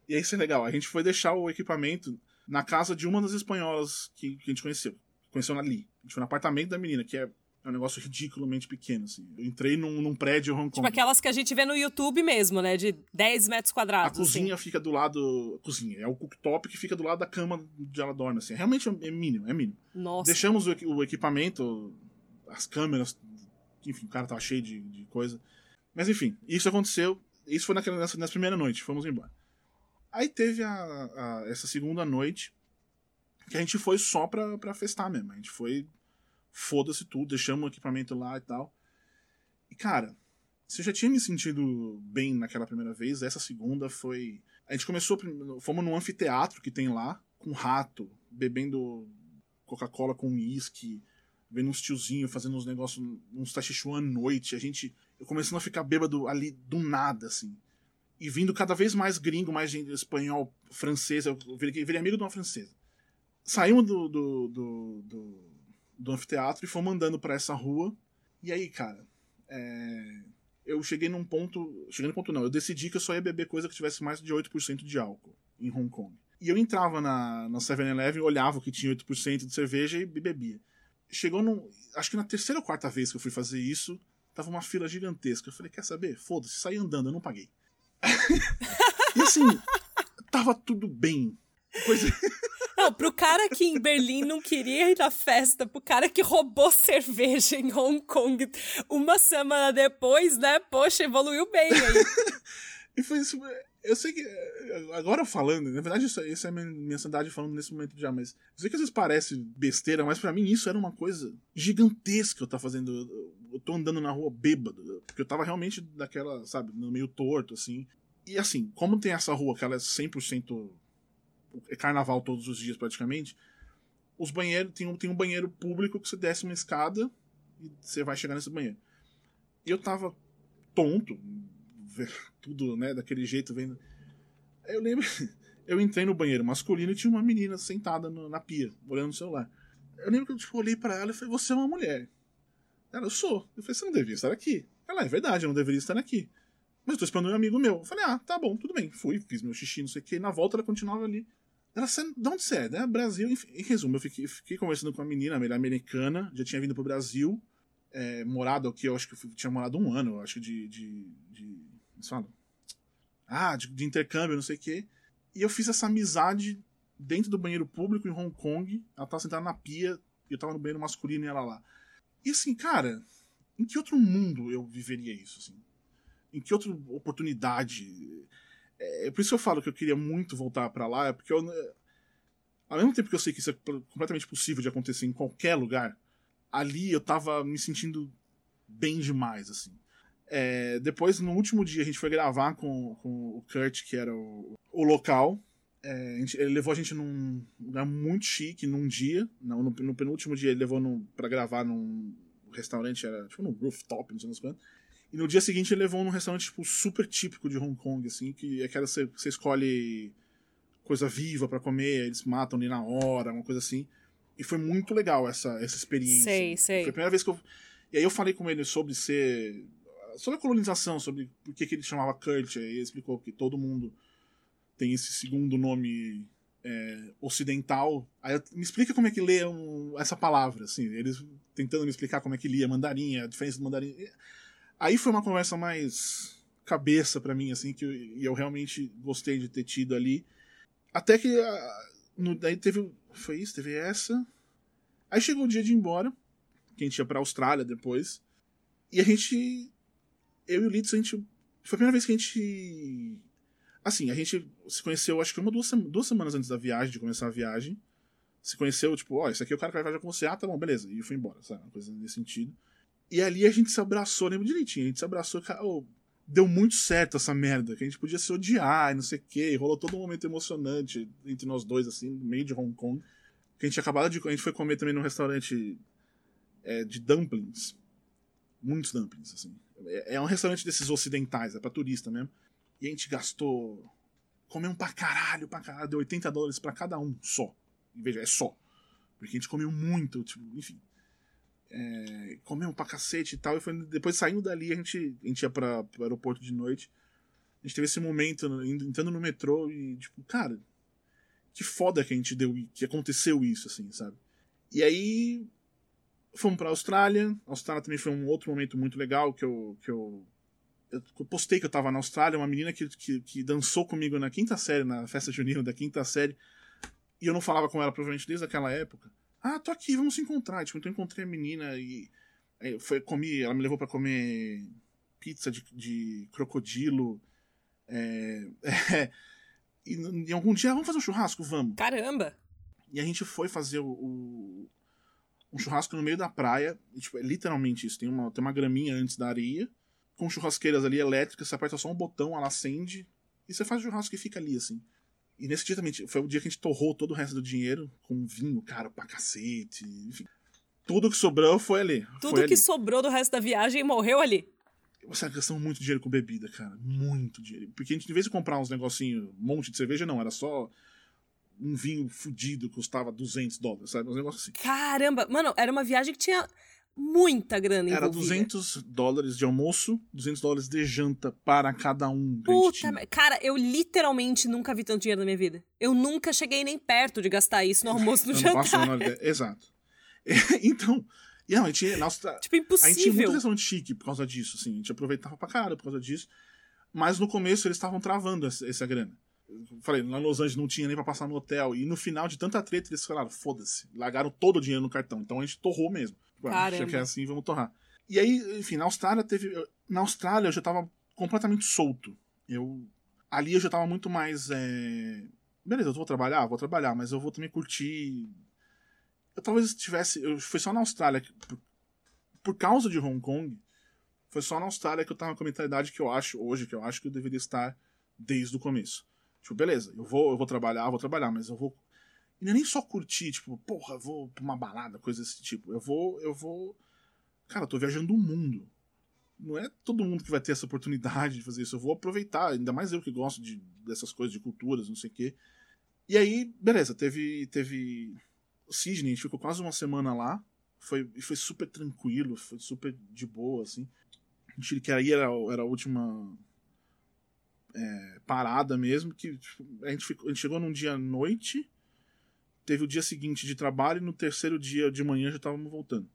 E aí isso é legal, a gente foi deixar o equipamento na casa de uma das espanholas que, que a gente conheceu. Conheceu ali. A gente foi no apartamento da menina, que é, é um negócio ridiculamente pequeno, assim. Eu entrei num, num prédio em Hong Kong. Tipo aquelas que a gente vê no YouTube mesmo, né? De 10 metros A quadrados. cozinha assim. fica do lado. A cozinha, é o cooktop que fica do lado da cama onde ela dorme, assim. Realmente é mínimo, é mínimo. Nossa. Deixamos o, o equipamento, as câmeras, enfim, o cara tava cheio de, de coisa. Mas enfim, isso aconteceu. Isso foi naquela, nessa, nessa primeira noite, fomos embora. Aí teve a, a- essa segunda noite que a gente foi só pra, pra festar mesmo. A gente foi. Foda-se tudo, deixamos o equipamento lá e tal. E cara, se eu já tinha me sentido bem naquela primeira vez, essa segunda foi. A gente começou. Fomos num anfiteatro que tem lá, com rato, bebendo Coca-Cola com uísque, vendo uns tiozinhos fazendo uns negócios, uns tachichuan à noite. A gente. Eu começando a ficar bêbado ali do nada, assim. E vindo cada vez mais gringo, mais gente espanhol, francês. Eu virei, virei amigo de uma francesa. Saímos do, do, do, do, do anfiteatro e fomos andando pra essa rua. E aí, cara, é, eu cheguei num ponto. Cheguei num ponto não, eu decidi que eu só ia beber coisa que tivesse mais de 8% de álcool em Hong Kong. E eu entrava na, na 7-Eleven, olhava o que tinha 8% de cerveja e bebia. Chegou num. Acho que na terceira ou quarta vez que eu fui fazer isso, tava uma fila gigantesca. Eu falei, quer saber? Foda-se, saí andando, eu não paguei. e assim, tava tudo bem. Coisa... Não, pro cara que em Berlim não queria ir na festa, pro cara que roubou cerveja em Hong Kong uma semana depois, né? Poxa, evoluiu bem aí. E foi isso. Eu sei que. Agora falando, na verdade, isso, isso é minha, minha ansiedade falando nesse momento já, mas. Eu sei que às vezes parece besteira, mas pra mim isso era uma coisa gigantesca eu tá fazendo. Eu- Eu tô andando na rua bêbado. Porque eu tava realmente daquela, sabe, no meio torto, assim. E assim, como tem essa rua que ela é 100%. É carnaval todos os dias praticamente. Os banheiros. Tem um, tem um banheiro público que você desce uma escada e você vai chegar nesse banheiro. Eu tava tonto, tudo, né, daquele jeito vendo. Eu lembro, eu entrei no banheiro masculino e tinha uma menina sentada no- na pia, olhando no celular. Eu lembro que eu tipo, olhei pra ela e falei, você é uma mulher. Ela, eu sou. Eu falei, você não deveria estar aqui. Ela, é verdade, eu não deveria estar aqui. Mas eu tô esperando um amigo meu. Eu falei, ah, tá bom, tudo bem. Fui, fiz meu xixi, não sei o que. Na volta ela continuava ali. Ela, "Você- de onde você é? Né? Brasil. Enfim, em resumo, eu fiquei, fiquei conversando com uma menina, americana, já tinha vindo pro Brasil, é, morado aqui, eu acho que eu tinha morado um ano, eu acho, de. de, de como? Ah, de, de intercâmbio, não sei o quê. E eu fiz essa amizade dentro do banheiro público em Hong Kong. Ela tava sentada na pia, eu tava no banheiro masculino e ela lá. E assim, cara, em que outro mundo eu viveria isso, assim? Em que outra oportunidade? É, é por isso que eu falo que eu queria muito voltar pra lá, é porque eu. Ao mesmo tempo que eu sei que isso é completamente possível de acontecer em qualquer lugar, ali eu tava me sentindo bem demais, assim. É, depois, no último dia, a gente foi gravar com, com o Kurt, que era o, o local. É, gente- ele levou a gente num lugar muito chique num dia. No, no penúltimo dia ele levou num, pra gravar num restaurante, era tipo num rooftop, não sei das quantas. E no dia seguinte ele levou num restaurante tipo, super típico de Hong Kong, assim, que é aquela que você, escolhe coisa viva pra comer, eles matam ali na hora, uma coisa assim. E foi muito legal essa, essa experiência. Sei, sei. Foi a primeira vez que eu. E aí eu falei com ele sobre ser. Sobre a colonização, sobre por que, que ele chamava Kurt. Aí ele explicou que todo mundo tem esse segundo nome é, ocidental. Aí eu, me explica como é que lê um- essa palavra, assim. Eles tentando me explicar como é que lia mandarim, a diferença do mandarim. Aí foi uma conversa mais cabeça pra mim, assim, que eu, eu realmente gostei de ter tido ali. Até que. ah, no, daí teve. Foi isso, teve essa. Aí chegou o dia de ir embora, que a gente ia pra Austrália depois. E a gente. Eu e o Litz, a gente. Foi a primeira vez que a gente. Assim, a gente se conheceu, acho que uma, duas, duas semanas antes da viagem, de começar a viagem. Se conheceu, tipo, ó, esse aqui é o cara que vai viajar com você. Ah, tá bom, beleza. E foi embora, sabe? Uma coisa nesse sentido. E ali a gente se abraçou, lembro direitinho. A gente se abraçou, ô, deu muito certo essa merda. Que a gente podia se odiar e não sei o quê. Rolou todo um momento emocionante entre nós dois, assim, no meio de Hong Kong. Que a gente acabado de. A gente foi comer também num restaurante é, de dumplings. Muitos dumplings, assim. É, é um restaurante desses ocidentais, é pra turista mesmo. E a gente gastou Comemos pra caralho, pra caralho. Deu 80 dólares pra cada um, só. Veja, é só. Porque a gente comeu muito, tipo, enfim. É, comemos pra cacete e tal. E foi, depois saindo dali, a gente, a gente ia pra, pro aeroporto de noite. A gente teve esse momento, entrando no metrô e, tipo, cara, que foda que a gente deu, que aconteceu isso, assim, sabe? E aí, fomos pra Austrália. A Austrália também foi um outro momento muito legal que eu, que eu eu postei que eu tava na Austrália, uma menina que, que, que, dançou comigo na quinta série, na festa junina da quinta série, e eu não falava com ela provavelmente desde aquela época. Ah, tô aqui, vamos se encontrar. Tipo, então eu encontrei a menina e foi comi, ela me levou para comer pizza de, de crocodilo. É, é, e, em algum dia, vamos fazer um churrasco? Vamos. Caramba! E a gente foi fazer o, o um churrasco no meio da praia. E, tipo, é literalmente isso. Tem uma, tem uma graminha antes da areia com churrasqueiras ali elétricas, você aperta só um botão, ela acende, e você faz o churrasco e fica ali, assim. E nesse dia também, foi o dia que a gente torrou todo o resto do dinheiro, com vinho caro pra cacete, enfim. Tudo que sobrou foi ali. Tudo foi que ali. sobrou do resto da viagem morreu ali. Você gastou muito dinheiro com bebida, cara. Muito dinheiro. Porque a gente, em vez de comprar uns negocinhos, um monte de cerveja, não, era só um vinho fudido, custava 200 dólares, sabe? Um negócio assim. Caramba, mano, era uma viagem que tinha muita grana Era envolvida. 200 dólares de almoço, 200 dólares de janta para cada um. Puta, cara, eu literalmente nunca vi tanto dinheiro na minha vida. Eu nunca cheguei nem perto de gastar isso no almoço no jantar. Exato. então, e não, a gente, Austrália, Tipo, a gente tinha muito impossível. restaurante chique por causa disso, assim, a gente aproveitava pra caralho por causa disso. Mas no começo eles estavam travando essa, essa grana. Eu falei, lá em Los Angeles não tinha nem pra passar no hotel. E no final de tanta treta, eles falaram, foda-se, largaram todo o dinheiro no cartão. Então a gente torrou mesmo. Caramba. Já que é assim, vamos torrar. E aí, enfim, na Austrália teve. Na Austrália eu já tava completamente solto. Eu. Ali eu já tava muito mais. é, Beleza, eu vou trabalhar, vou trabalhar, mas eu vou também curtir. Eu talvez tivesse. Eu foi só na Austrália. que- Por, por causa de Hong Kong, foi só na Austrália que eu tava com a mentalidade que eu acho hoje, que eu acho que eu deveria estar desde o começo. Tipo, beleza, eu vou, eu vou trabalhar, vou trabalhar, mas eu vou. E não é nem só curtir, tipo, porra, vou pra uma balada, coisa desse tipo. Eu vou, eu vou. Cara, eu tô viajando o mundo. Não é todo mundo que vai ter essa oportunidade de fazer isso. Eu vou aproveitar, ainda mais eu que gosto de, dessas coisas de culturas, não sei o quê. E aí, beleza, teve. teve Sydney, a gente ficou quase uma semana lá. Foi, foi super tranquilo, foi super de boa, assim. A gente que aí era, era a última é, parada mesmo, que tipo, a, gente ficou- a gente chegou num dia à noite, teve o dia seguinte de trabalho e no terceiro dia de manhã já estávamos voltando.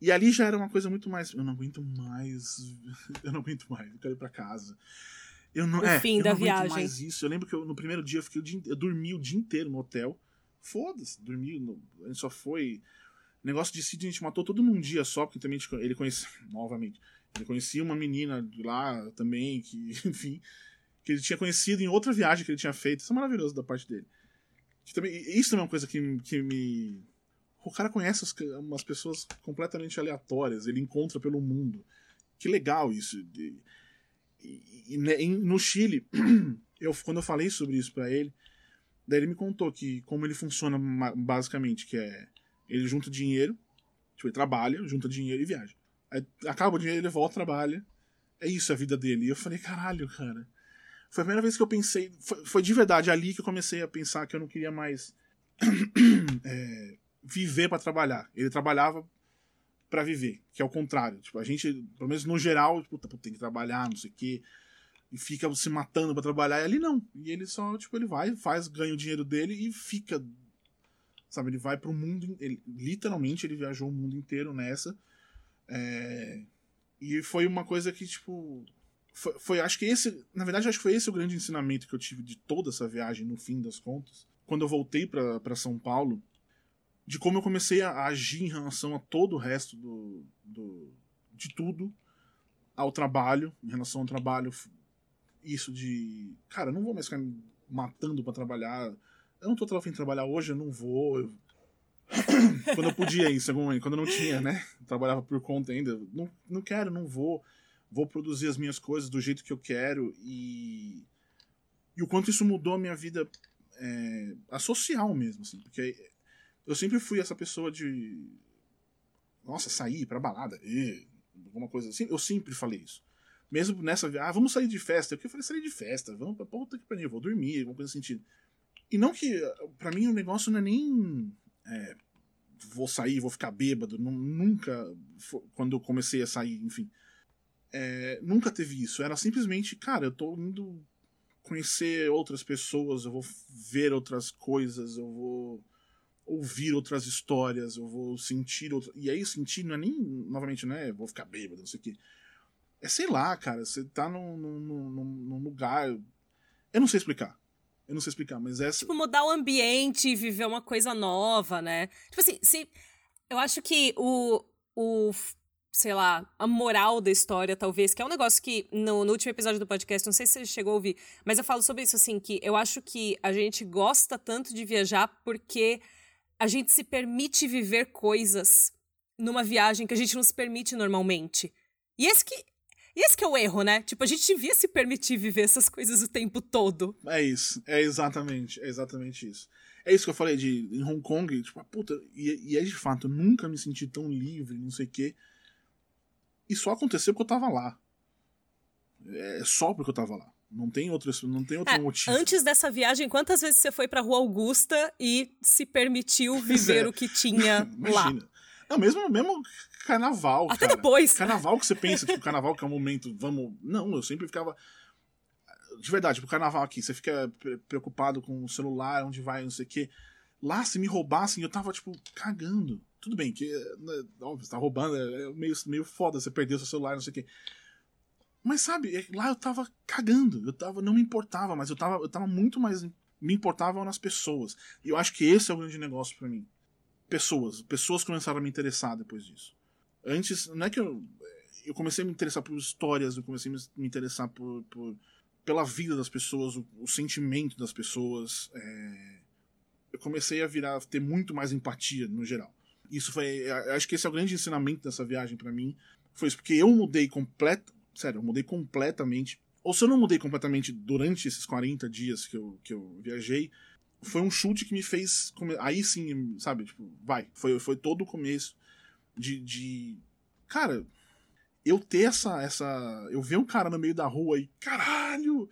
E ali já era uma coisa muito mais. Eu não aguento mais. Eu não aguento mais. Eu quero ir pra casa. Eu não, O é, fim eu da não aguento viagem. mais isso. Eu lembro que eu, no primeiro dia eu, fiquei o dia, inte- eu dormi o dia inteiro no hotel. Foda-se, dormi. No, a gente só foi. Negócio de Sydney a gente matou todo num dia só, porque também ele conhecia. Novamente. Ele conhecia uma menina lá também, que, enfim. Que ele tinha conhecido em outra viagem que ele tinha feito. Isso é maravilhoso da parte dele. Também, isso também é uma coisa que, que me. O cara conhece as- umas pessoas completamente aleatórias, ele encontra pelo mundo. Que legal isso. E, e- e, né, em- no Chile, eu, quando eu falei sobre isso pra ele, daí ele me contou que como ele funciona basicamente, que é ele junta dinheiro, tipo, ele trabalha, junta dinheiro e viaja. Aí acaba o dinheiro, ele volta, trabalha. É isso a vida dele. E eu falei, caralho, cara. Foi a primeira vez que eu pensei. Foi, foi de verdade ali que eu comecei a pensar que eu não queria mais é, viver pra trabalhar. Ele trabalhava pra viver, que é o contrário. Tipo, a gente, pelo menos no geral, puta, tem que trabalhar, não sei o quê. E fica se matando pra trabalhar. E ali não. E ele só, tipo, ele vai, faz, ganha o dinheiro dele e fica. Sabe, ele vai pro mundo. Ele, literalmente, ele viajou o mundo inteiro nessa. É, e foi uma coisa que, tipo. Foi, foi- acho que esse. Na verdade, acho que foi esse o grande ensinamento que eu tive de toda essa viagem, no fim das contas. Quando eu voltei pra São Paulo, de como eu comecei a agir em relação a todo o resto do, do de tudo, ao trabalho, em relação ao trabalho, isso de, cara, não vou mais ficar me matando pra trabalhar. Eu não tô afim de trabalhar hoje, eu não vou. eu- quando eu podia isso, quando eu não tinha, né? Trabalhava por conta ainda. Não, não quero, não vou. Vou produzir as minhas coisas do jeito que eu quero e e o quanto isso mudou a minha vida é, a social mesmo, assim, porque eu sempre fui essa pessoa de. Nossa, sair pra balada, e, alguma coisa assim. Eu sempre falei isso. Mesmo nessa ah, vamos sair de festa. Eu falei, sair de festa, vamos pra puta que pariu, vou dormir, alguma coisa sentido. E não que, para mim, o negócio não é nem. É, vou sair, vou ficar bêbado. Nunca, quando eu comecei a sair, enfim. É, nunca teve isso. Era simplesmente, cara, eu tô indo conhecer outras pessoas, eu vou ver outras coisas, eu vou ouvir outras histórias, eu vou sentir outra... E aí sentir não é nem, novamente, não é vou ficar bêbado, não sei o quê. É sei lá, cara, você tá num, num, num, num lugar. Eu não sei explicar. Eu não sei explicar, mas essa. Tipo, mudar o ambiente, viver uma coisa nova, né? Tipo assim, se. Eu acho que o. o sei lá, a moral da história, talvez, que é um negócio que no, no, último episódio do podcast, não sei se você chegou a ouvir, mas eu falo sobre isso, assim, que eu acho que a gente gosta tanto de viajar porque a gente se permite viver coisas numa viagem que a gente não se permite normalmente. E esse que e esse que é o erro, né? Tipo, a gente devia se permitir viver essas coisas o tempo todo. É isso, é exatamente, é exatamente isso. É isso que eu falei de em Hong Kong, tipo, puta, e, e é de fato, eu nunca me senti tão livre, não sei o quê. E só aconteceu porque eu tava lá. É só porque eu tava lá. Não tem outro, não tem outro é, motivo. Antes dessa viagem, quantas vezes você foi pra Rua Augusta e se permitiu viver é. o que tinha lá? Não, mesmo, mesmo carnaval. Até cara. depois. Carnaval que você pensa que o carnaval que é um momento, vamos. Não, eu sempre ficava. De verdade, tipo, carnaval aqui, você fica preocupado com o celular, onde vai, não sei o quê. Lá, se me roubassem, eu tava, tipo, cagando. Tudo bem, que. Né, óbvio, você tá roubando, é meio, meio foda você perder o seu celular, não sei o quê. Mas sabe, é, lá eu tava cagando. Eu tava, não me importava, mas eu tava, eu tava muito mais. Me importava nas pessoas. E eu acho que esse é o grande negócio para mim. Pessoas. Pessoas começaram a me interessar depois disso. Antes, não é que eu. Eu comecei a me interessar por histórias, eu comecei a me interessar por, por pela vida das pessoas, o, o sentimento das pessoas. É, eu comecei a virar, ter muito mais empatia no geral. Isso foi. Acho que esse é o grande ensinamento dessa viagem para mim. Foi isso, porque eu mudei completo. Sério, eu mudei completamente. Ou se eu não mudei completamente durante esses 40 dias que eu, que eu viajei, foi um chute que me fez. Aí sim, sabe? Tipo, vai. Foi, foi todo o começo de, de. Cara, eu ter essa, essa. Eu ver um cara no meio da rua e. Caralho!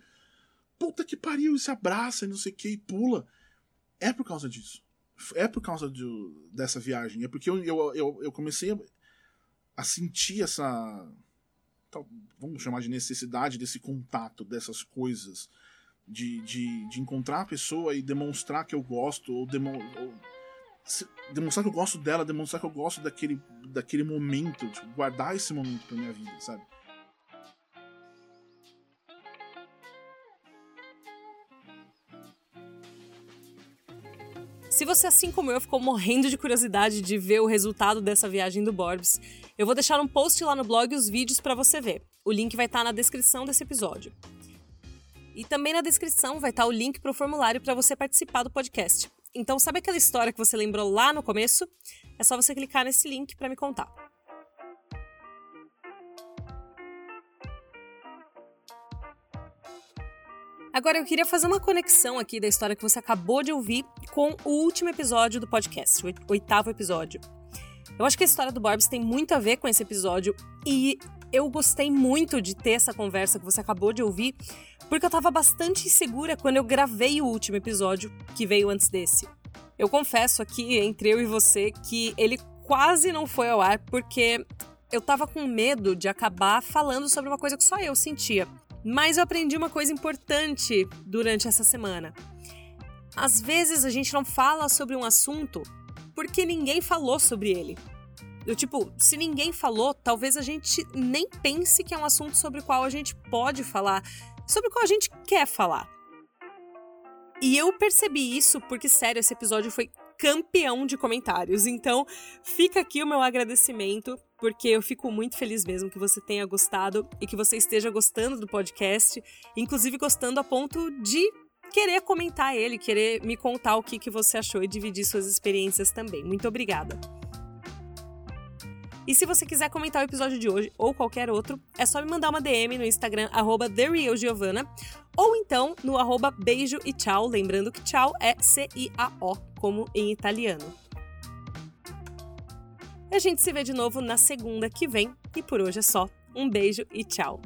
Puta que pariu! E se abraça e não sei o que e pula. É por causa disso. É por causa de, dessa viagem. É porque eu, eu, eu, eu comecei a, a sentir essa. Vamos chamar de necessidade desse contato, dessas coisas. De, de, de encontrar a pessoa e demonstrar que eu gosto, ou, demo, ou demonstrar que eu gosto dela, demonstrar que eu gosto daquele, daquele momento, tipo, guardar esse momento pra minha vida, sabe? Se você, assim como eu, ficou morrendo de curiosidade de ver o resultado dessa viagem do Borbs, eu vou deixar um post lá no blog os vídeos para você ver. O link vai estar tá na descrição desse episódio. E também na descrição vai estar tá o link para o formulário para você participar do podcast. Então, sabe aquela história que você lembrou lá no começo? É só você clicar nesse link para me contar. Agora eu queria fazer uma conexão aqui da história que você acabou de ouvir com o último episódio do podcast, o oitavo episódio. Eu acho que a história do Borbs tem muito a ver com esse episódio e eu gostei muito de ter essa conversa que você acabou de ouvir, porque eu tava bastante insegura quando eu gravei o último episódio que veio antes desse. Eu confesso aqui, entre eu e você, que ele quase não foi ao ar porque eu tava com medo de acabar falando sobre uma coisa que só eu sentia. Mas eu aprendi uma coisa importante durante essa semana. Às vezes a gente não fala sobre um assunto porque ninguém falou sobre ele. Eu, tipo, se ninguém falou, talvez a gente nem pense que é um assunto sobre o qual a gente pode falar, sobre o qual a gente quer falar. E eu percebi isso porque, sério, esse episódio foi campeão de comentários. Então, fica aqui o meu agradecimento, porque eu fico muito feliz mesmo que você tenha gostado e que você esteja gostando do podcast, inclusive gostando a ponto de querer comentar ele, querer me contar o que, que você achou e dividir suas experiências também. Muito obrigada. E se você quiser comentar o episódio de hoje ou qualquer outro, é só me mandar uma DM no Instagram, arroba TheRealGiovanna, ou então no arroba beijo e tchau, lembrando que tchau é C-I-A-O, como em italiano. A gente se vê de novo na segunda que vem, e por hoje é só. Um beijo e tchau!